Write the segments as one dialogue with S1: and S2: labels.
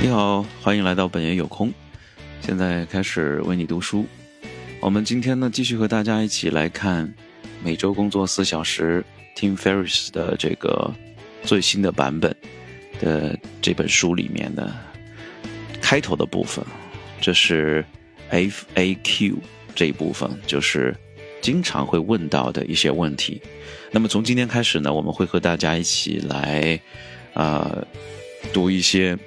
S1: 你好，欢迎来到本爷有空。现在开始为你读书。我们今天呢，继续和大家一起来看每周工作四小时 Tim Ferriss 的这个最新的版本的这本书里面的开头的部分。这是 FAQ 这一部分，就是经常会问到的一些问题。那么从今天开始呢，我们会和大家一起来啊读一些。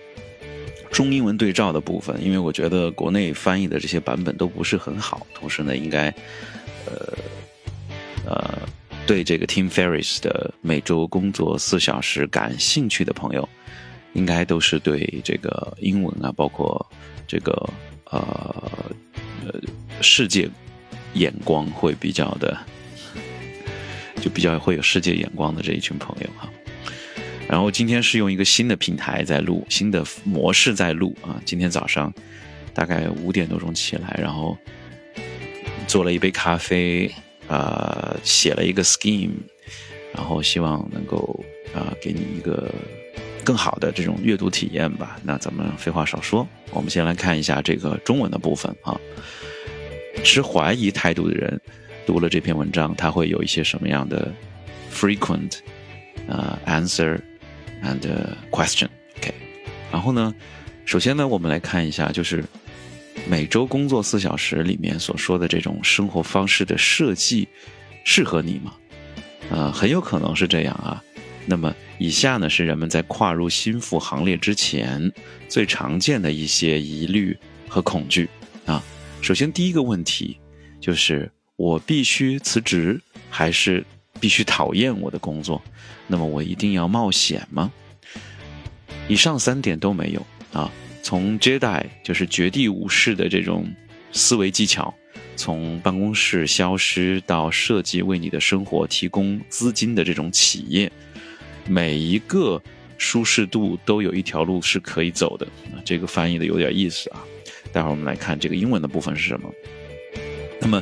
S1: 中英文对照的部分，因为我觉得国内翻译的这些版本都不是很好，同时呢，应该，呃，呃，对这个 Tim Ferriss 的每周工作四小时感兴趣的朋友，应该都是对这个英文啊，包括这个呃呃世界眼光会比较的，就比较会有世界眼光的这一群朋友哈。然后今天是用一个新的平台在录，新的模式在录啊。今天早上大概五点多钟起来，然后做了一杯咖啡，呃，写了一个 scheme，然后希望能够啊给你一个更好的这种阅读体验吧。那咱们废话少说，我们先来看一下这个中文的部分啊。持怀疑态度的人读了这篇文章，他会有一些什么样的 frequent 呃 And question，OK，然后呢，首先呢，我们来看一下，就是每周工作四小时里面所说的这种生活方式的设计，适合你吗？呃，很有可能是这样啊。那么以下呢是人们在跨入心腹行列之前最常见的一些疑虑和恐惧啊。首先第一个问题就是：我必须辞职还是？必须讨厌我的工作，那么我一定要冒险吗？以上三点都没有啊。从 Jedi 就是绝地武士的这种思维技巧，从办公室消失到设计为你的生活提供资金的这种企业，每一个舒适度都有一条路是可以走的。这个翻译的有点意思啊。待会儿我们来看这个英文的部分是什么。那么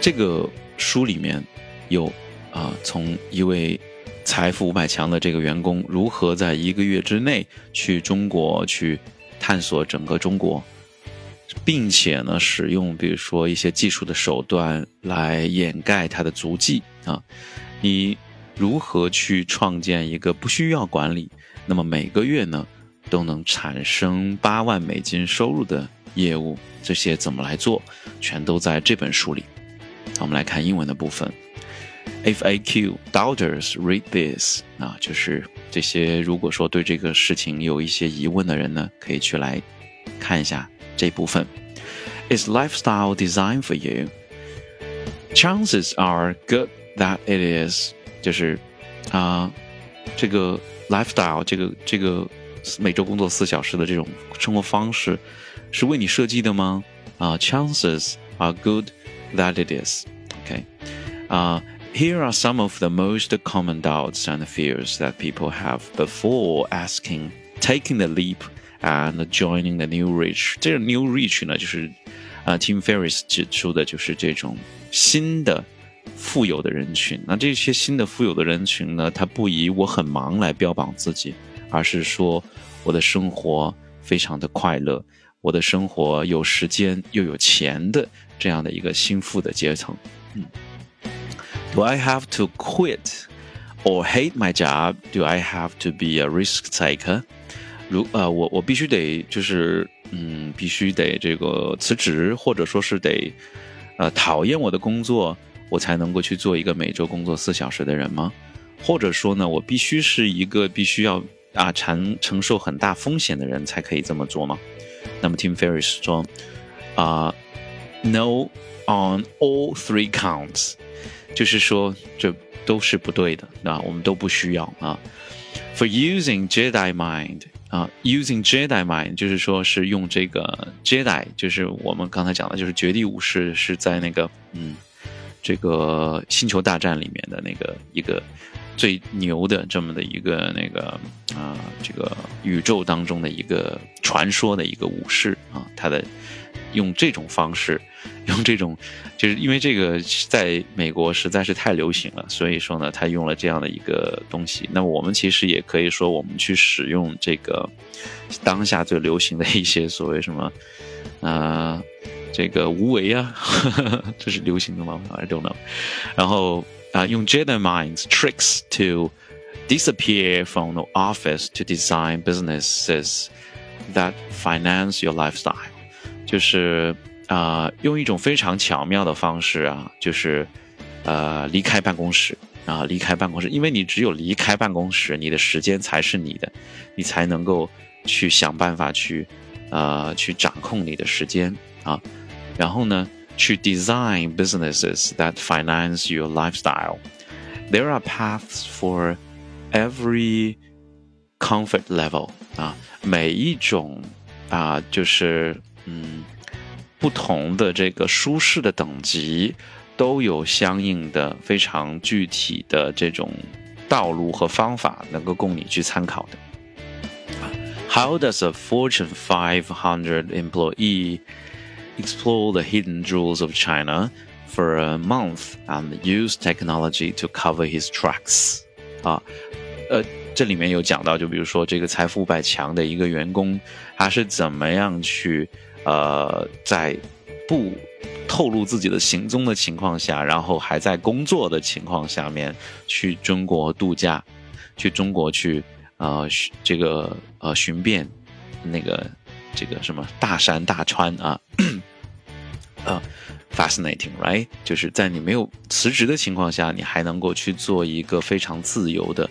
S1: 这个书里面。有啊，从一位财富五百强的这个员工如何在一个月之内去中国去探索整个中国，并且呢，使用比如说一些技术的手段来掩盖他的足迹啊，你如何去创建一个不需要管理，那么每个月呢都能产生八万美金收入的业务，这些怎么来做，全都在这本书里。我们来看英文的部分。FAQ doubters read this 啊，就是这些如果说对这个事情有一些疑问的人呢，可以去来看一下这部分。Is lifestyle designed for you? Chances are good that it is。就是啊，这个 lifestyle 这个这个每周工作四小时的这种生活方式是为你设计的吗？啊，chances are good that it is。OK，啊。 Here are some of the most common doubts and fears that people have before asking, taking the leap and joining the new rich. 这个 new rich 呢，就是啊、呃、，Tim Ferriss 指出的就是这种新的富有的人群。那这些新的富有的人群呢，他不以我很忙来标榜自己，而是说我的生活非常的快乐，我的生活有时间又有钱的这样的一个新富的阶层。嗯。 Do I have to quit or hate my job? Do I have to be a risk taker? 如呃，我我必须得就是嗯，必须得这个辞职，或者说是得呃讨厌我的工作，我才能够去做一个每周工作四小时的人吗？或者说呢，我必须是一个必须要啊承承受很大风险的人才可以这么做吗？那么 Tim Ferriss 说啊，No on all three counts。就是说，这都是不对的啊，我们都不需要啊。For using Jedi mind 啊，using Jedi mind 就是说是用这个 Jedi，就是我们刚才讲的，就是绝地武士是在那个嗯，这个星球大战里面的那个一个最牛的这么的一个那个啊，这个宇宙当中的一个传说的一个武士啊，他的用这种方式，用这种，就是因为这个在美国实在是太流行了，所以说呢，他用了这样的一个东西。那么我们其实也可以说，我们去使用这个当下最流行的一些所谓什么，啊，这个无为啊，这是流行的吗？I don't know。然后啊，用 Jedi minds tricks to disappear from the office to design businesses that finance your lifestyle， 就是啊、呃，用一种非常巧妙的方式啊，就是呃离开办公室啊，离开办公室，因为你只有离开办公室，你的时间才是你的，你才能够去想办法去呃去掌控你的时间啊，然后呢，去 design businesses that finance your lifestyle。There are paths for every comfort level 啊，每一种啊，就是嗯，不同的这个舒适的等级，都有相应的非常具体的这种道路和方法，能够供你去参考的。How does a Fortune 500 employee explore the hidden jewels of China for a month and use technology to cover his tracks？啊，呃，这里面有讲到，就比如说这个财富百强的一个员工，他是怎么样去呃，在不透露自己的行踪的情况下，然后还在工作的情况下面去中国度假，去中国去呃这个呃寻遍那个这个什么大山大川啊，呃。fascinating，right？就是在你没有辞职的情况下，你还能够去做一个非常自由的，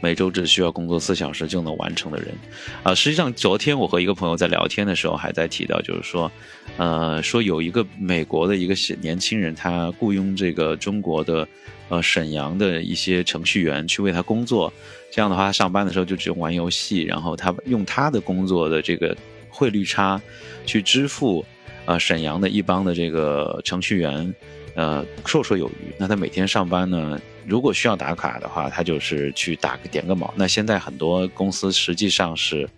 S1: 每周只需要工作四小时就能完成的人。啊，实际上昨天我和一个朋友在聊天的时候，还在提到，就是说，呃，说有一个美国的一个年轻人，他雇佣这个中国的呃沈阳的一些程序员去为他工作，这样的话，他上班的时候就只用玩游戏，然后他用他的工作的这个汇率差去支付。啊，沈阳的一帮的这个程序员，呃，绰绰有余。那他每天上班呢，如果需要打卡的话，他就是去打个点个卯。那现在很多公司实际上是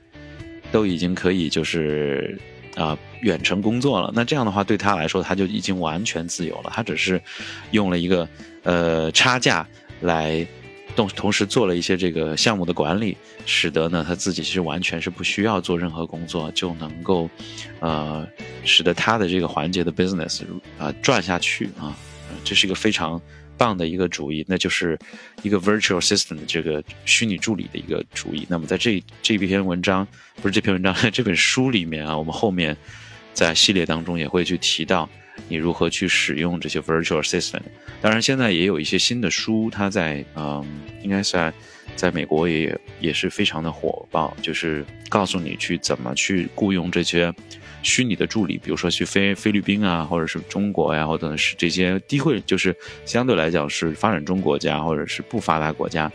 S1: 都已经可以就是啊远程工作了。那这样的话对他来说，他就已经完全自由了。他只是用了一个呃差价来。同同时做了一些这个项目的管理，使得呢他自己其实完全是不需要做任何工作就能够，呃，使得他的这个环节的 business 啊转下去啊，这是一个非常棒的一个主意，那就是一个 virtual assistant 这个虚拟助理的一个主意。那么在这这篇文章不是这篇文章 这本书里面啊，我们后面在系列当中也会去提到。你如何去使用这些 virtual assistant？当然，现在也有一些新的书，它在嗯，应该在在美国也也是非常的火爆，就是告诉你去怎么去雇佣这些虚拟的助理，比如说去菲菲律宾啊，或者是中国呀，或者是这些低会，就是相对来讲是发展中国家或者是不发达国家，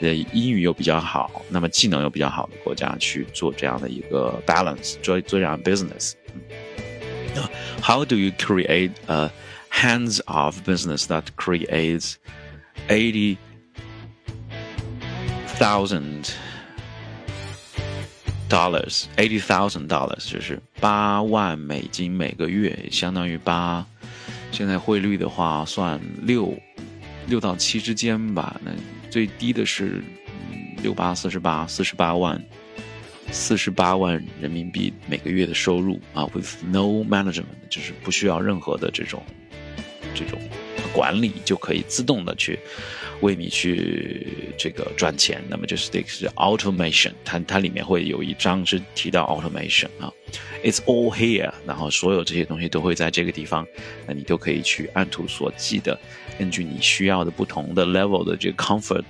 S1: 呃，英语又比较好，那么技能又比较好的国家去做这样的一个 balance，做做这样 business。How do you create a hands-off business that creates eighty thousand dollars? Eighty thousand dollars 就是八万美金每个月，相当于八，现在汇率的话算六六到七之间吧。那最低的是六八四十八，四十八万。 四十八万人民币每个月的收入啊，with no management，就是不需要任何的这种这种管理，就可以自动的去为你去这个赚钱。那么就是这个是 automation，它它里面会有一章是提到 automation 啊，it's all here，然后所有这些东西都会在这个地方，那你都可以去按图索骥的，根据你需要的不同的 level 的这个 comfort，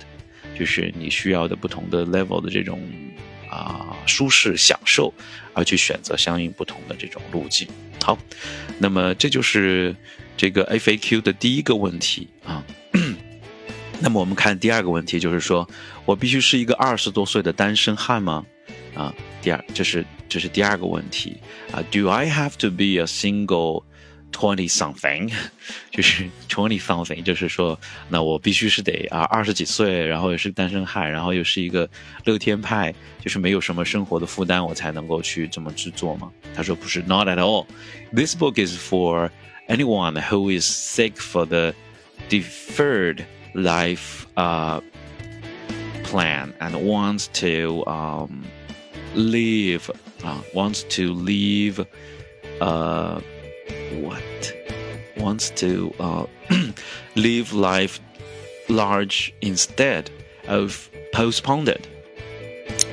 S1: 就是你需要的不同的 level 的这种。啊，舒适享受，而去选择相应不同的这种路径。好，那么这就是这个 FAQ 的第一个问题啊。那么我们看第二个问题，就是说我必须是一个二十多岁的单身汉吗？啊，第二，这是这是第二个问题啊。Do I have to be a single twenty something，就是 twenty something，就是说，那我必须是得啊二十几岁，然后也是单身汉，然后又是一个乐天派，就是没有什么生活的负担，我才能够去这么制作嘛。他说不是，not at all。This book is for anyone who is sick for the deferred life uh plan and wants to um live uh, wants to live uh what wants to uh, live life large instead of postponed it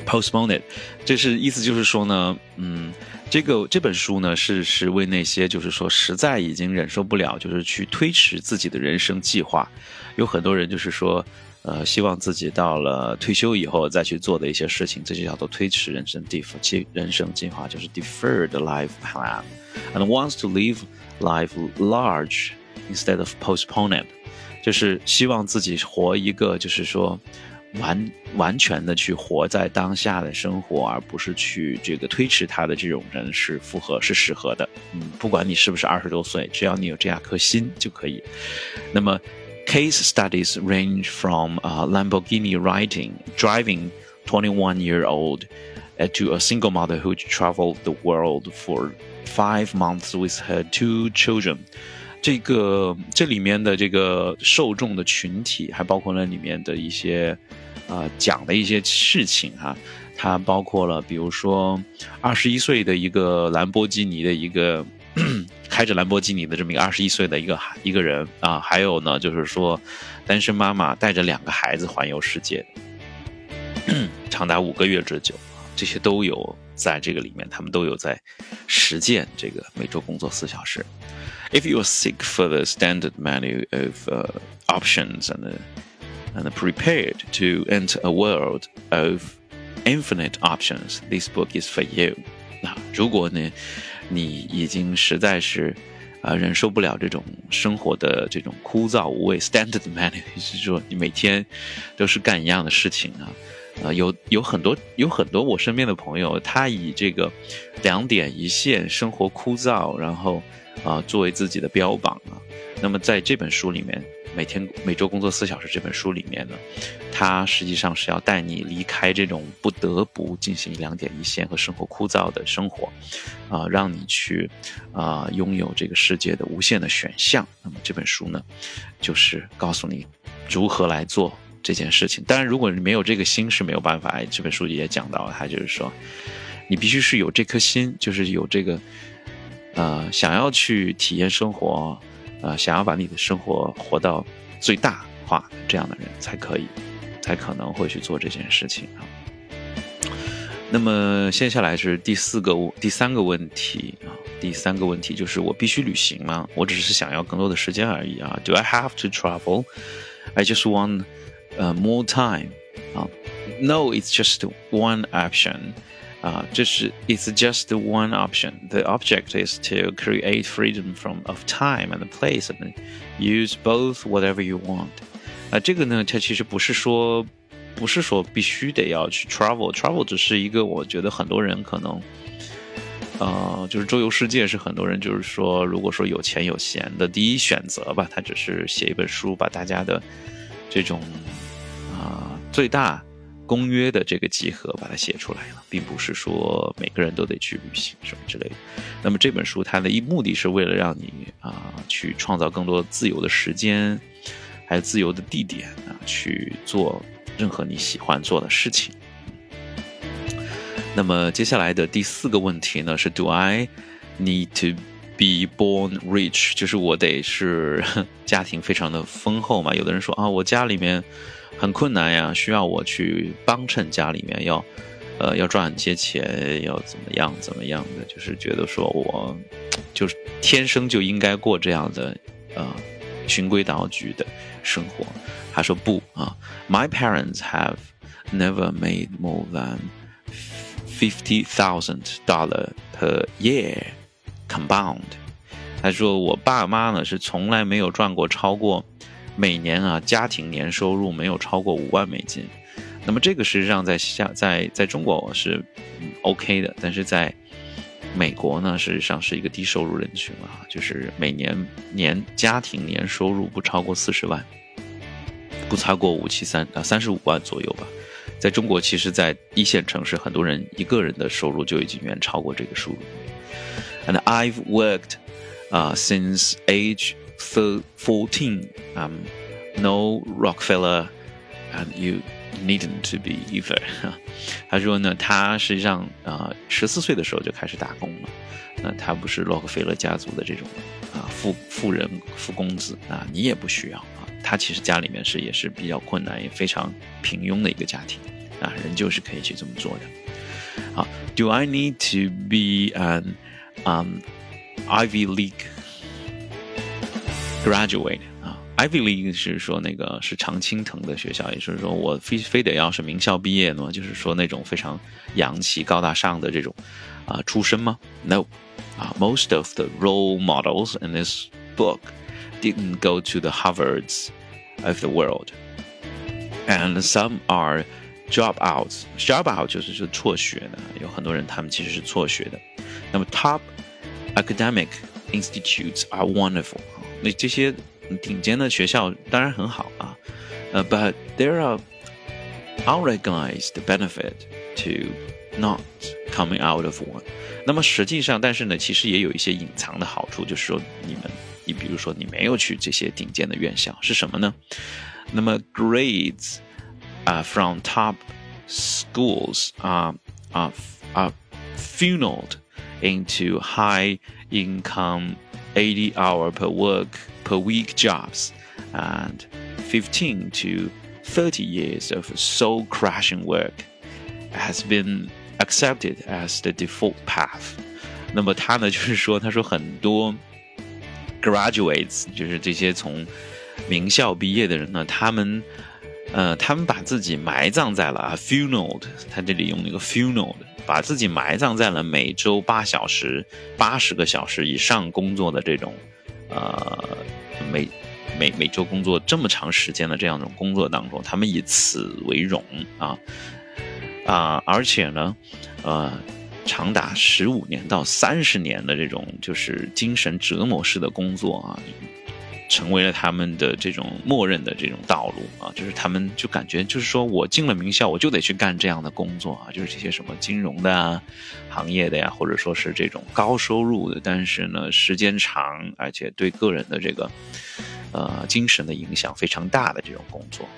S1: postpone it 这是意思就是说呢嗯 这个这本书呢是是为那些就是说实在已经忍受不了就是去推迟自己的人生计划。有很多人就是说呃，希望自己到了退休以后再去做的一些事情，这就叫做推迟人生计计人生计划，就是 deferred life plan，and wants to live life large instead of postpone it，就是希望自己活一个就是说完完全的去活在当下的生活，而不是去这个推迟他的这种人是符合是适合的。嗯，不管你是不是二十多岁，只要你有这样颗心就可以。那么。Case studies range from uh, Lamborghini riding, driving 21 year old uh, to a single mother who traveled the world for five months with her two children. 这个这里面的这个受众的群体，还包括了里面的一些，呃，讲的一些事情哈。它包括了，比如说，二十一岁的一个兰博基尼的一个 开着兰博基尼的这么一个二十一岁的一个一个人啊，还有呢，就是说，单身妈妈带着两个孩子环游世界，长达五个月之久这些都有在这个里面，他们都有在实践这个每周工作四小时。If you are sick for the standard menu of uh, options and uh, and prepared to enter a world of infinite options, this book is for you. 那如果呢？你已经实在是，啊，忍受不了这种生活的这种枯燥无味，standard menu，就是说你每天都是干一样的事情啊， 啊，有有很多有很多我身边的朋友，他以这个两点一线，生活枯燥，然后啊作为自己的标榜啊，那么在这本书里面。每天每周工作四小时这本书里面呢，它实际上是要带你离开这种不得不进行两点一线和生活枯燥的生活，啊，让你去啊拥有这个世界的无限的选项。那么这本书呢，就是告诉你如何来做这件事情。当然，如果你没有这个心是没有办法。这本书也讲到了，它就是说，你必须是有这颗心，就是有这个呃想要去体验生活。啊，想要把你的生活活到最大化，这样的人才可以，才可能会去做这件事情啊。那么接下来是第四个、第三个问题啊。第三个问题就是我必须旅行吗？我只是想要更多的时间而已啊。Do I have to travel? I just want, uh, more time. 啊，No, it's just one option. 啊，这是 it's just one option. The object is to create freedom from of time and place and use both whatever you want. 啊，这个呢，它其实不是说，不是说必须得要去 travel。travel 只是一个，我觉得很多人可能，呃，就是周游世界是很多人就是说，如果说有钱有闲的第一选择吧，他只是写一本书，把大家的这种 啊最大。公约的这个集合把它写出来了，并不是说每个人都得去旅行什么之类的。那么这本书它的一目的是为了让你啊去创造更多自由的时间，还有自由的地点啊去做任何你喜欢做的事情。那么接下来的第四个问题呢是：Do I need to be born rich？就是我得是 家庭非常的丰厚嘛？有的人说啊，我家里面。很困难呀，需要我去帮衬家里面要，呃，要赚些钱，要怎么样怎么样的，就是觉得说我，就是天生就应该过这样的，呃，循规蹈矩的生活。他说不啊，My parents have never made more than fifty thousand dollar per year compound。他说我爸妈呢是从来没有赚过超过。每年啊，家庭年收入没有超过五万美金，那么这个事实上在下在在中国是 OK 的，但是在美国呢，事实上是一个低收入人群啊，就是每年年家庭年收入不超过四十万，不超过五七三啊三十五万左右吧。在中国，其实，在一线城市，很多人一个人的收入就已经远超过这个数。And I've worked, uh, since age fourteen. Um, no Rockefeller, and you needn't to be either. 他说呢，他实际上啊，十四岁的时候就开始打工了。那他不是洛克菲勒家族的这种啊富富人富公子啊，你也不需要啊。他其实家里面是也是比较困难，也非常平庸的一个家庭啊，人就是可以去这么做的。好，Do I need to be an um Ivy League graduate？啊，Ivy League 是说那个是常青藤的学校，也就是说我非非得要是名校毕业呢，就是说那种非常洋气高大上的这种啊出身吗？No，啊，most of the role models in this book didn't go to the Harvards of the world, and some are dropouts. Dropout 就是是辍学的，有很多人他们其实是辍学的。 那么 top academic institutes are wonderful. 那这些顶尖的学校当然很好啊，呃，but there are unrecognized benefit to not coming out of one。那么实际上，但是呢，其实也有一些隐藏的好处，就是说你们，你比如说你没有去这些顶尖的院校，是什么呢？那么 grades 啊、uh, from top schools are are are funneled into high income 80 hour per work per week jobs and 15 to 30 years of soul crushing work has been accepted as the default path。那么他呢，就是说，他说很多 graduates，就是这些从名校毕业的人呢，他们， 呃，他们把自己埋葬在了啊，funneled，他这里用那个 funneled，把自己埋葬在了每周八小时、八十个小时以上工作的这种，呃，每每每周工作这么长时间的这样一种工作当中，他们以此为荣啊。啊，而且呢，呃，长达十五年到三十年的这种就是精神折磨式的工作啊，成为了他们的这种默认的这种道路啊，就是他们就感觉就是说我进了名校，我就得去干这样的工作啊，就是这些什么金融的啊行业的呀，或者说是这种高收入的，但是呢时间长，而且对个人的这个呃精神的影响非常大的这种工作。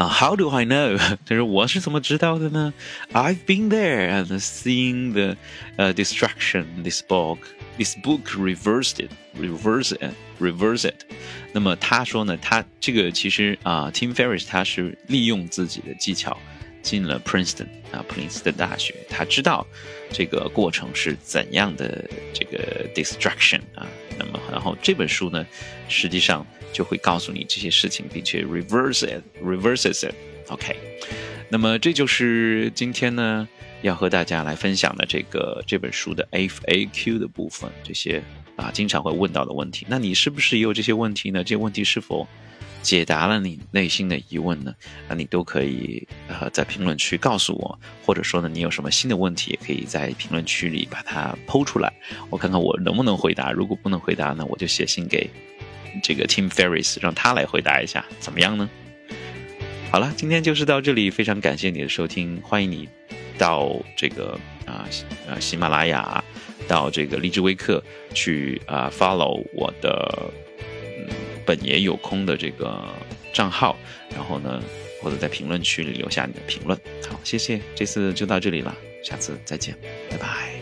S1: Uh, how do I know？就是我是怎么知道的呢？I've been there and seen the uh, destruction. This book, this book reversed it, reverse it, reverse it. 那么他说呢，他这个其实啊、，Tim Ferriss 他是利用自己的技巧进了 Princeton 啊，普林斯顿大学，他知道这个过程是怎样的这个 destruction 啊。那么，然后这本书呢，实际上。就会告诉你这些事情，并且 reverse it reverses it。OK，那么这就是今天呢要和大家来分享的这个这本书的 FAQ 的部分，这些啊经常会问到的问题。那你是不是也有这些问题呢？这些问题是否解答了你内心的疑问呢？那你都可以呃在评论区告诉我，或者说呢你有什么新的问题，也可以在评论区里把它抛出来，我看看我能不能回答。如果不能回答呢，我就写信给。这个 Tim Ferris 让他来回答一下，怎么样呢？好了，今天就是到这里，非常感谢你的收听，欢迎你到这个啊啊喜马拉雅，到这个荔枝微课去啊 follow 我的嗯本爷有空的这个账号，然后呢或者在评论区里留下你的评论。好，谢谢，这次就到这里了，下次再见，拜拜。